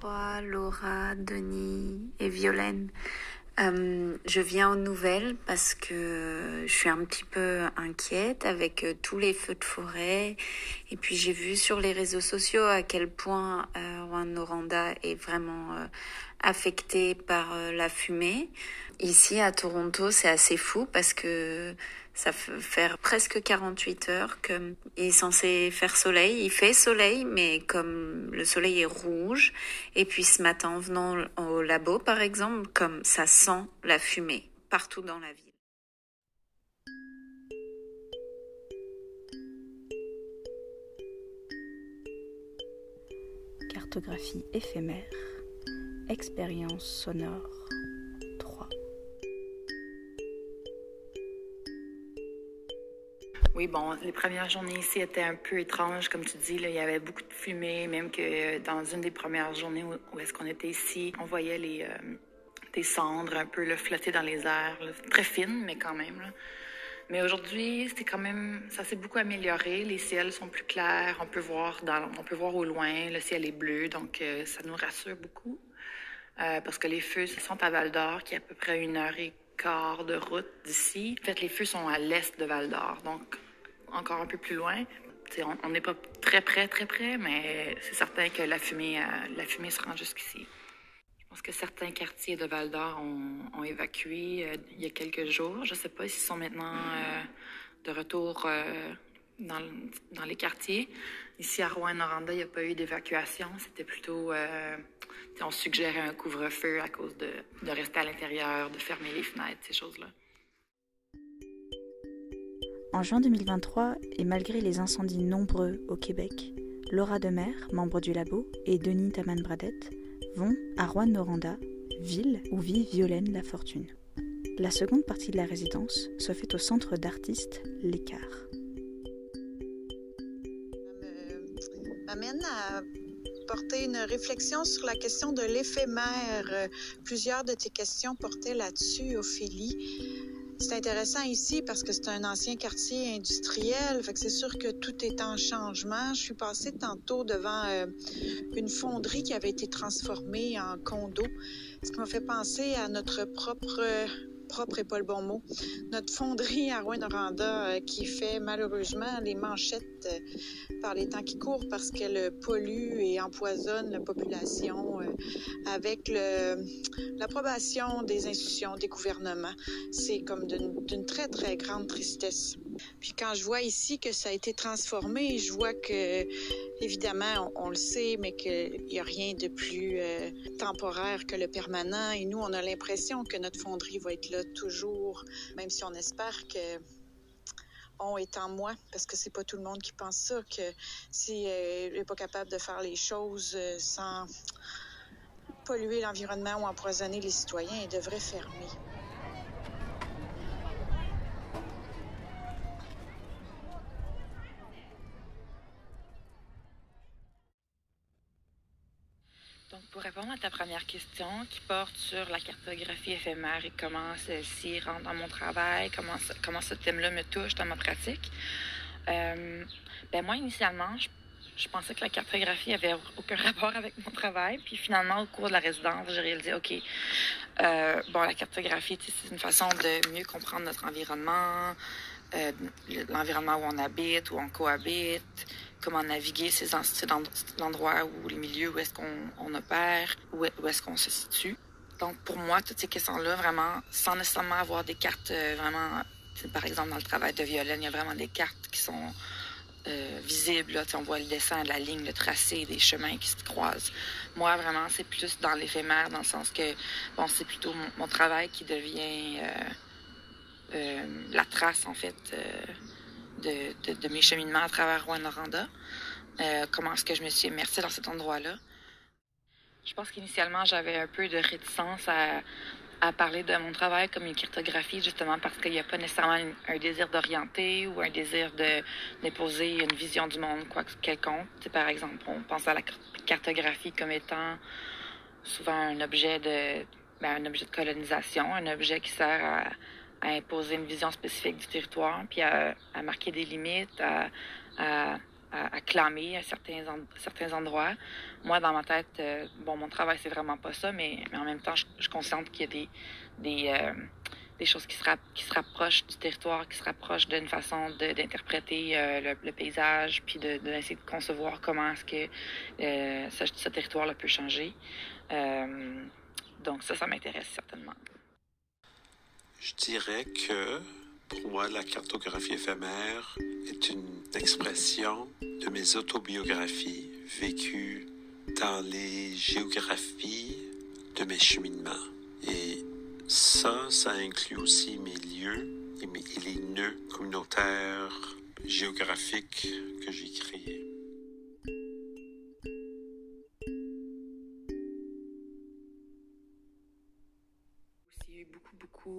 2023, Laura, Denis et Violaine. Euh, je viens aux nouvelles parce que je suis un petit peu inquiète avec euh, tous les feux de forêt. Et puis j'ai vu sur les réseaux sociaux à quel point euh, Noranda est vraiment euh, affecté par euh, la fumée. Ici à Toronto, c'est assez fou parce que ça fait faire presque 48 heures qu'il est censé faire soleil. Il fait soleil, mais comme le soleil est rouge. Et puis ce matin, en venant au labo, par exemple, comme ça sent la fumée partout dans la ville. Cartographie éphémère, expérience sonore Oui, bon, les premières journées ici étaient un peu étranges, comme tu dis. Il y avait beaucoup de fumée, même que dans une des premières journées où, où est-ce qu'on était ici, on voyait les, euh, des cendres un peu flotter dans les airs, très fines, mais quand même. Mais aujourd'hui, c'est quand même, ça s'est beaucoup amélioré. Les ciels sont plus clairs, on peut voir on peut voir au loin, le ciel est bleu, donc euh, ça nous rassure beaucoup. Euh, parce que les feux sont à Val d'Or, qui est à peu près une heure et quart de route d'ici. En fait, les feux sont à l'est de Val d'Or, donc encore un peu plus loin. On n'est pas très près, très près, mais c'est certain que la fumée, euh, la fumée se rend jusqu'ici. Je pense que certains quartiers de Val d'Or ont, évacué euh, il y a quelques jours. Je ne sais pas s'ils sont maintenant euh, de retour dans, les quartiers. Ici à Rouen-Noranda, il n'y a pas eu d'évacuation. C'était plutôt. On suggérait un couvre-feu à cause de rester à l'intérieur, de fermer les fenêtres, ces choses-là. En juin 2023, et malgré les incendies nombreux au Québec, Laura Demer, membre du labo, et Denis Taman-Bradette vont à Rouen-Noranda, ville où vit Violaine Lafortune. La seconde partie de la résidence se fait au centre d'artistes L'Écart. m'amène à porter une réflexion sur la question de l'éphémère. Plusieurs de tes questions portaient là-dessus, Ophélie. C'est intéressant ici parce que c'est un ancien quartier industriel, fait que c'est sûr que tout est en changement. Je suis passée tantôt devant euh, une fonderie qui avait été transformée en condo, ce qui m'a fait penser à notre propre propre et pas le bon mot. Notre fonderie à Rouen-Noranda euh, qui fait malheureusement les manchettes euh, par les temps qui courent parce qu'elle pollue et empoisonne la population euh, avec l'approbation des institutions, des gouvernements. C'est comme d'une très, très grande tristesse. Puis quand je vois ici que ça a été transformé, je vois que, évidemment, on, le sait, mais qu'il n'y a rien de plus euh, temporaire que le permanent. Et nous, on a l'impression que notre fonderie va être là toujours, même si on espère que on est en moi, parce que c'est pas tout le monde qui pense ça, que si euh, n'est pas capable de faire les choses euh, sans polluer l'environnement ou empoisonner les citoyens, il devrait fermer. Donc, pour première question qui porte sur la cartographie éphémère et comment celle-ci rentre dans mon travail, comment, comment ce thème-là me touche dans ma pratique, euh, ben moi, initialement, je, je, pensais que la cartographie avait aucun rapport avec mon travail. Puis finalement, au cours de la résidence, j'ai réalisé, OK, euh, bon, la cartographie, c'est une façon de mieux comprendre notre environnement, euh, l'environnement où on habite, où on cohabite, comment naviguer ces, ces endroits ou les milieux où est-ce qu'on on opère, où, est-ce qu'on se situe. Donc, pour moi, toutes ces questions-là, vraiment, sans nécessairement avoir des cartes euh, vraiment, par exemple, dans le travail de Violaine, il y a vraiment des cartes qui sont euh, visibles. Là, on voit le dessin de la ligne, le tracé des chemins qui se croisent. Moi, vraiment, c'est plus dans l'éphémère, dans le sens que, bon, c'est plutôt mon, travail qui devient euh, la trace, en fait, de, de, mes cheminements à travers Rouen-Noranda. Euh, comment est-ce que je me suis immersée dans cet endroit-là? Je pense qu'initialement, j'avais un peu de réticence à, à, parler de mon travail comme une cartographie, justement parce qu'il n'y a pas nécessairement un, désir d'orienter ou un désir de déposer une vision du monde quoi quelconque. Par exemple, on pense à la cartographie comme étant souvent un objet de, ben, un objet de colonisation, un objet qui sert à à imposer une vision spécifique du territoire, puis à, à marquer des limites, à, à, à, clamer à certains, certains endroits. Moi, dans ma tête, euh, bon, mon travail, c'est vraiment pas ça, mais, mais en même temps, je, je qu'il y a des, des, euh, des choses qui se, qui se rapprochent du territoire, qui se rapprochent d'une façon d'interpréter euh, le, paysage, puis d'essayer de, d'essayer de, concevoir comment est-ce que ce, ce territoire-là peut changer. donc ça, ça m'intéresse certainement. Je dirais que pour moi, la cartographie éphémère est une expression de mes autobiographies vécues dans les géographies de mes cheminements. Et ça, ça inclut aussi mes lieux et, mes, les nœuds communautaires géographiques que j'ai créés.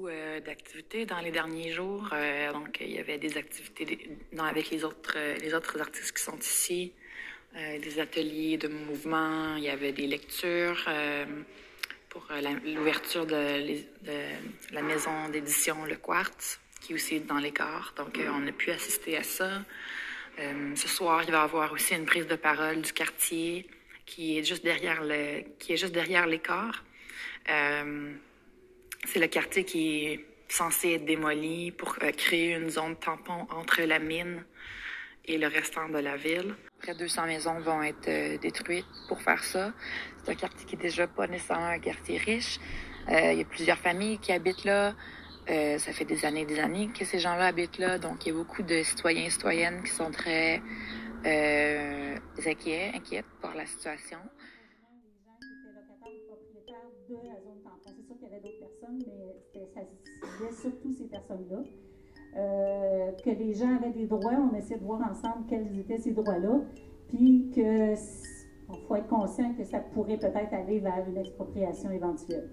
Euh, d'activités dans les derniers jours. Euh, donc, il y avait des activités avec les autres, euh, les autres artistes qui sont ici, des ateliers de mouvement, il y avait des lectures pour l'ouverture de, la maison d'édition Le Quartz, qui est aussi dans les corps. Donc, on a pu assister à ça. ce soir, il va y avoir aussi une prise de parole du quartier qui est juste derrière le, qui est juste derrière les corps. C'est le quartier qui est censé être démoli pour euh, créer une zone tampon entre la mine et le restant de la ville. Près de 200 maisons vont être euh, détruites pour faire ça. C'est un quartier qui est déjà pas nécessairement un quartier riche. Euh, il y a plusieurs familles qui habitent là. ça fait des années et des années que ces gens-là habitent là. Donc, il y a beaucoup de citoyens et citoyennes qui sont très inquiets, inquiets par la situation. Mais ça ciblait surtout ces personnes-là. Euh, que les gens avaient des droits, on essaie de voir ensemble quels étaient ces droits-là, puis que faut être conscient que ça pourrait peut-être aller vers une expropriation éventuelle.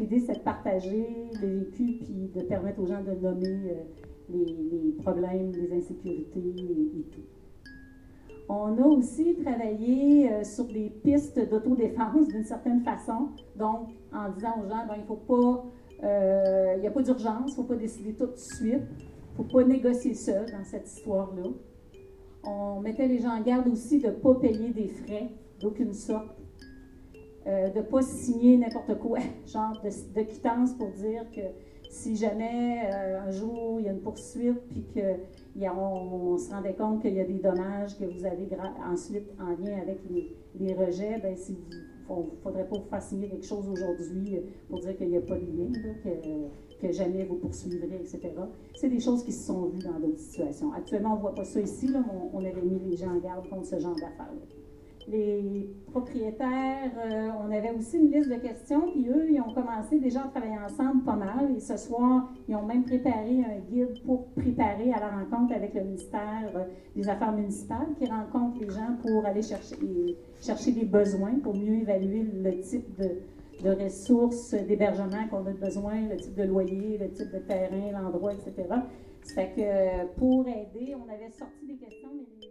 L'idée, c'est de partager le vécu, puis de permettre aux gens de nommer euh, les, problèmes, les insécurités et, tout. On a aussi travaillé euh, sur des pistes d'autodéfense d'une certaine façon, donc en disant aux gens, ben, il ne faut pas il euh, n'y a pas d'urgence, il ne faut pas décider tout de suite. Il ne faut pas négocier seul dans cette histoire-là. On mettait les gens en garde aussi de ne pas payer des frais d'aucune sorte, euh, de ne pas signer n'importe quoi, genre de, quittance pour dire que si jamais euh, un jour il y a une poursuite, puis qu'on on, se rendait compte qu'il y a des dommages que vous avez ensuite en lien avec les, les rejets, ben, si vous il ne faudrait pas vous faire signer quelque chose aujourd'hui euh, pour dire qu'il n'y a pas de lien, que, jamais vous poursuivrez, etc. C'est des choses qui se sont vues dans d'autres situations. Actuellement, on ne voit pas ça ici, là, on, on avait mis les gens en garde contre ce genre d'affaires-là les propriétaires, euh, on avait aussi une liste de questions, puis eux, ils ont commencé déjà à travailler ensemble pas mal. Et ce soir, ils ont même préparé un guide pour préparer à la rencontre avec le ministère euh, des Affaires municipales, qui rencontre les gens pour aller chercher, des besoins, pour mieux évaluer le type de, ressources d'hébergement qu'on a besoin, le type de loyer, le type de terrain, l'endroit, etc. Ça fait que pour aider, on avait sorti des questions, mais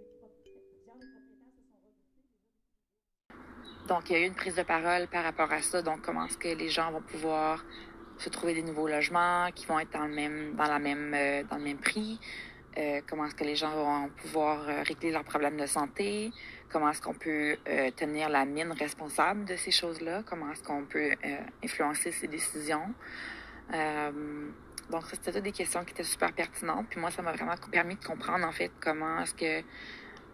Donc, il y a eu une prise de parole par rapport à ça. Donc, comment est-ce que les gens vont pouvoir se trouver des nouveaux logements qui vont être dans le même, dans la même, euh, dans le même prix? Euh, comment est-ce que les gens vont pouvoir euh, régler leurs problèmes de santé? Comment est-ce qu'on peut tenir la mine responsable de ces choses-là? Comment est-ce qu'on peut influencer ces décisions? donc, c'était toutes des questions qui étaient super pertinentes. Puis moi, ça m'a vraiment permis de comprendre, en fait, comment est-ce que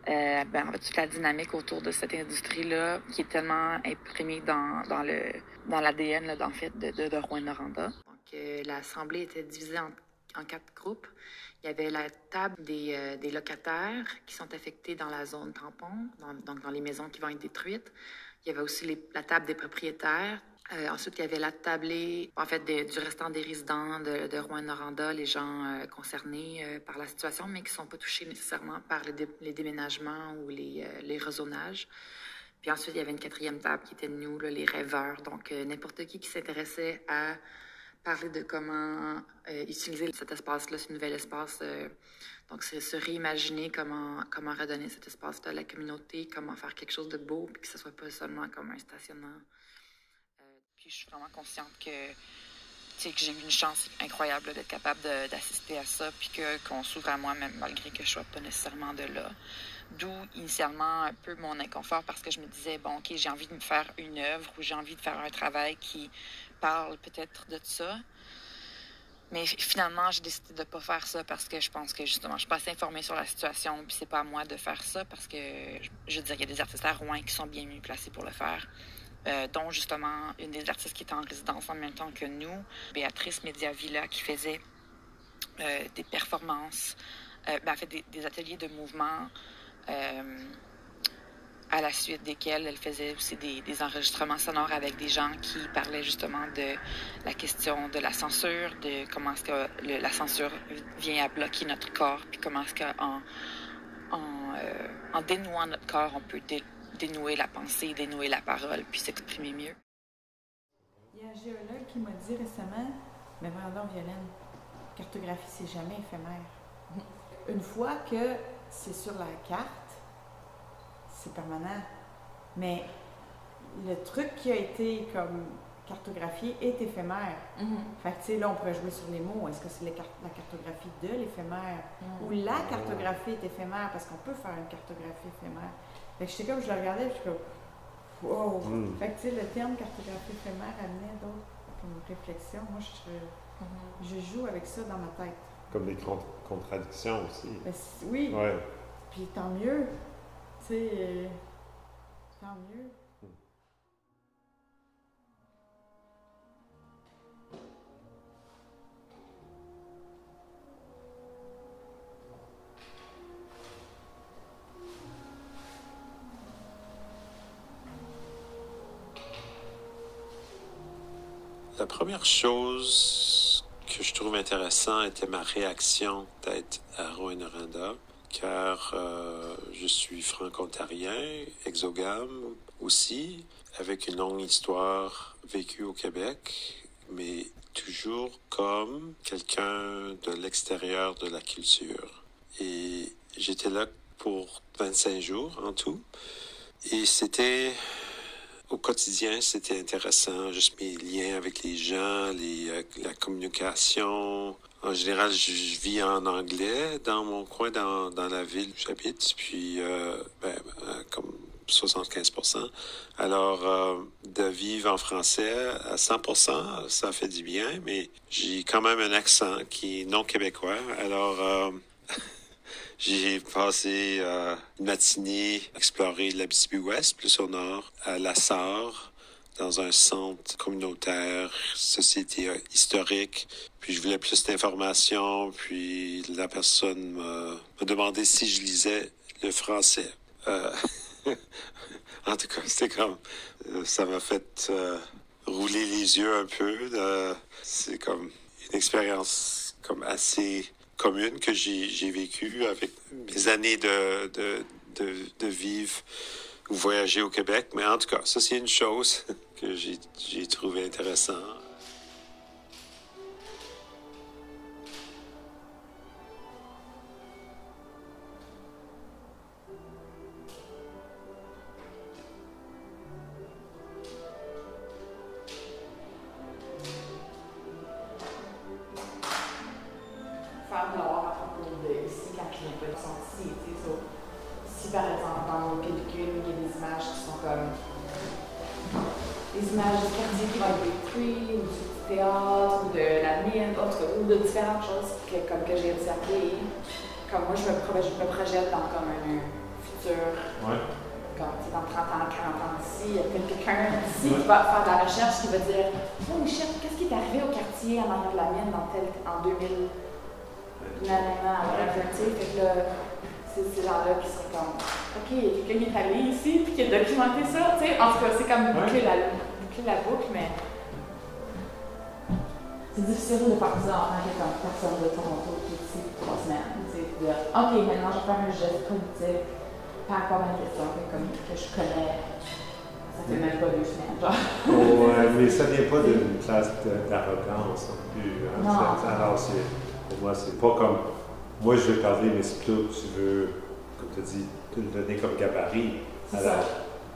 euh, ben, toute la dynamique autour de cette industrie-là qui est tellement imprimée dans, le dans l'ADN en fait, de, de, Rouen-Noranda. Euh, l'Assemblée était divisée en, quatre groupes. Il y avait la table des, euh, locataires qui sont affectés dans la zone tampon, donc dans les maisons qui vont être détruites. Il y avait aussi la table des propriétaires euh, ensuite, il y avait la tablée, en fait, du restant des résidents de, de Rouen-Noranda, les gens euh, concernés euh, par la situation, mais qui ne sont pas touchés nécessairement par les, déménagements ou les, les rezonnages. Puis ensuite, il y avait une quatrième table qui était nous, les rêveurs. Donc, n'importe qui qui s'intéressait à parler de comment utiliser cet espace-là, ce nouvel espace. donc, c'est se réimaginer comment, comment redonner cet espace-là à la communauté, comment faire quelque chose de beau, puis que ce soit pas seulement comme un stationnement je suis vraiment consciente que, que j'ai eu une chance incroyable d'être capable d'assister à ça, puis qu'on s'ouvre à moi, même malgré que je ne sois pas nécessairement de là. D'où initialement un peu mon inconfort parce que je me disais, bon, OK, j'ai envie de me faire une œuvre ou j'ai envie de faire un travail qui parle peut-être de ça. Mais finalement, j'ai décidé de ne pas faire ça parce que je pense que justement, je suis pas assez informée sur la situation, puis c'est pas à moi de faire ça parce que je veux dire, il y a des artistes à Rouen qui sont bien mieux placés pour le faire. Euh, dont justement une des artistes qui était en résidence en même temps que nous, Béatrice Mediavilla, qui faisait euh, des performances, euh, ben, des, ateliers de mouvement à la suite desquels elle faisait aussi des, enregistrements sonores avec des gens qui parlaient justement de la question de la censure, de comment est-ce que la censure vient à bloquer notre corps, puis comment est-ce qu'en en, en, dénouant notre corps, on peut dénouer la pensée, dénouer la parole, puis s'exprimer mieux. Il y a un géologue qui m'a dit récemment, mais vraiment, Violaine, cartographie, c'est jamais éphémère. Une fois que c'est sur la carte, c'est permanent. Mais le truc qui a été comme cartographié est éphémère. Mm-hmm. Fait que, tu sais, là, on pourrait jouer sur les mots. Est-ce que c'est la cartographie de l'éphémère? Mm. ou la cartographie est éphémère? Parce qu'on peut faire une cartographie éphémère. Fait que j'étais comme, je le regardais, je suis comme, wow! Mm. Fait que, tu sais, le terme cartographie éphémère amenait d'autres réflexions. Moi, je, mm-hmm. je joue avec ça dans ma tête. Comme des contradictions aussi. Ben, oui. Ouais. Puis tant mieux sais, euh, tant mieux. La première chose que je trouve intéressant était ma réaction d'être à Rouen-Noranda car euh, je suis franco-ontarien, exogame aussi, avec une longue histoire vécue au Québec, mais toujours comme quelqu'un de l'extérieur de la culture. Et j'étais là pour 25 jours en tout. Et c'était au quotidien, c'était intéressant, juste mes liens avec les gens, les, euh, la communication, en général, je, vis en anglais dans mon coin, dans, dans la ville où j'habite, puis euh, ben, euh, comme 75% Alors, de vivre en français à 100% ça fait du bien, mais j'ai quand même un accent qui est non québécois. Alors, j'ai passé une matinée à explorer l'Abitibi-Ouest, plus au nord, à La Sarre, dans un centre communautaire, société euh, historique. Puis je voulais plus d'informations. Puis la personne m'a demandé si je lisais le français. Euh, en tout cas, c'était comme... Euh, ça m'a fait rouler les yeux un peu. c'est comme une expérience comme assez commune que j'ai vécue avec mes années de, de, de, vivre ou voyager au Québec. Mais en tout cas, ça, c'est une chose que j'ai trouvé intéressant. Comme moi, je me, je me projette dans comme un futur, comme dans 30 ans, 40 ans d'ici, il y a quelqu'un ici qui va faire de la recherche qui va dire Oh Michel, qu'est-ce qui est arrivé au quartier en arrière de la mienne dans tel, en 2000 Nanana, whatever, tu sais, fait que là, c'est ces gens-là qui sont comme OK, quelqu'un qui est allé ici puis qui a documenté ça, tu sais, en tout cas, c'est comme boucler, la, boucler la boucle, mais c'est difficile de partir en tant que personne de Toronto qui est ici trois semaines. De dire, OK, maintenant je vais faire un geste politique par rapport à une question comme, que je connais. Ça fait même pas deux semaines, genre. ouais, mais ça vient pas d'une place d'arrogance non plus. Hein. Non. Alors, pour moi, c'est pas comme. Moi, je vais parler, mais c'est plutôt que tu veux, comme tu as dit, te le donner comme gabarit. Alors,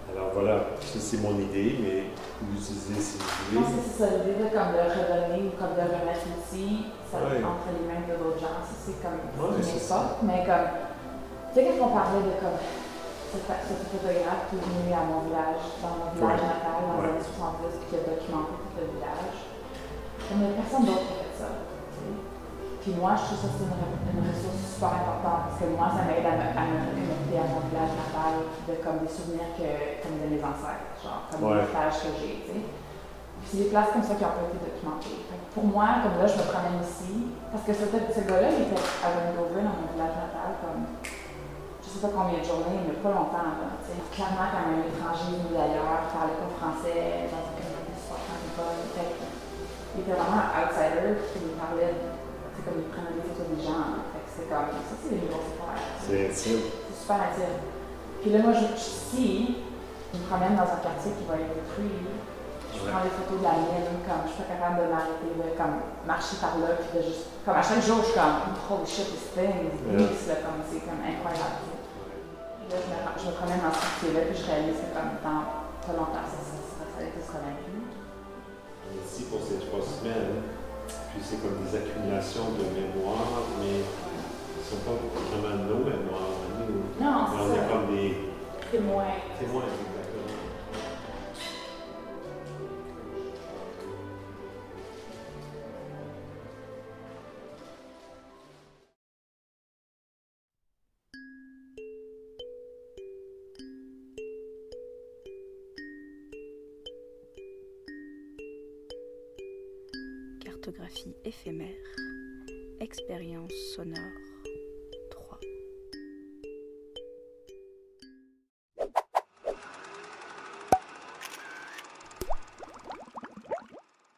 alors voilà, ça c'est mon idée, mais l'utiliser si vous voulez. Non, c'est ça, l'idée comme de redonner ou comme de remettre l'outil ça, entre les mains de d'autres gens. C'est comme ouais, une mais comme, tu sais, quand on parlait de comme ce, photographe qui est venu à mon village, dans mon village natal, dans les années 70, qui a documenté tout le village, il n'y a personne d'autre Puis moi, je trouve ça c'est une, ressource super importante parce que moi, ça m'aide à, à, me reconnecter à mon village natal, de comme des souvenirs que, comme de mes ancêtres, genre comme ouais. des stages que j'ai, tu sais. c'est des places comme ça qui n'ont pas été documentées. pour moi, comme là, je me promène ici, parce que ce, ce gars-là, il était à Vancouver, dans mon village natal, comme je sais pas combien de journées, mais pas longtemps. Là, Clairement, quand un étranger venu d'ailleurs, il parlait pas français, dans une communauté super francophone. Il était vraiment outsider, puis il parlait c'est comme ils prennent des photos des gens. c'est comme, ça, c'est des nouveaux affaires. C'est intime. C'est super intime. Puis là, moi, je, suis ici, je me promène dans un quartier qui va être détruit. Je prends des photos de la mienne, comme je suis pas capable de m'arrêter, de comme marcher par là, puis de juste. Comme à chaque jour, je suis comme, holy shit, this thing is yeah. comme c'est comme incroyable. Là, je me, je me promène dans ce quartier-là, puis je réalise que comme dans pas longtemps, ça, ça, ça, ça, ça, ça, pour ces trois semaines, puis c'est comme des accumulations de mémoire, mais ce ne sont pas vraiment nos mémoires. Nous. Non, mais on est comme des témoins. Témoins, exactement. éphémère, expérience sonore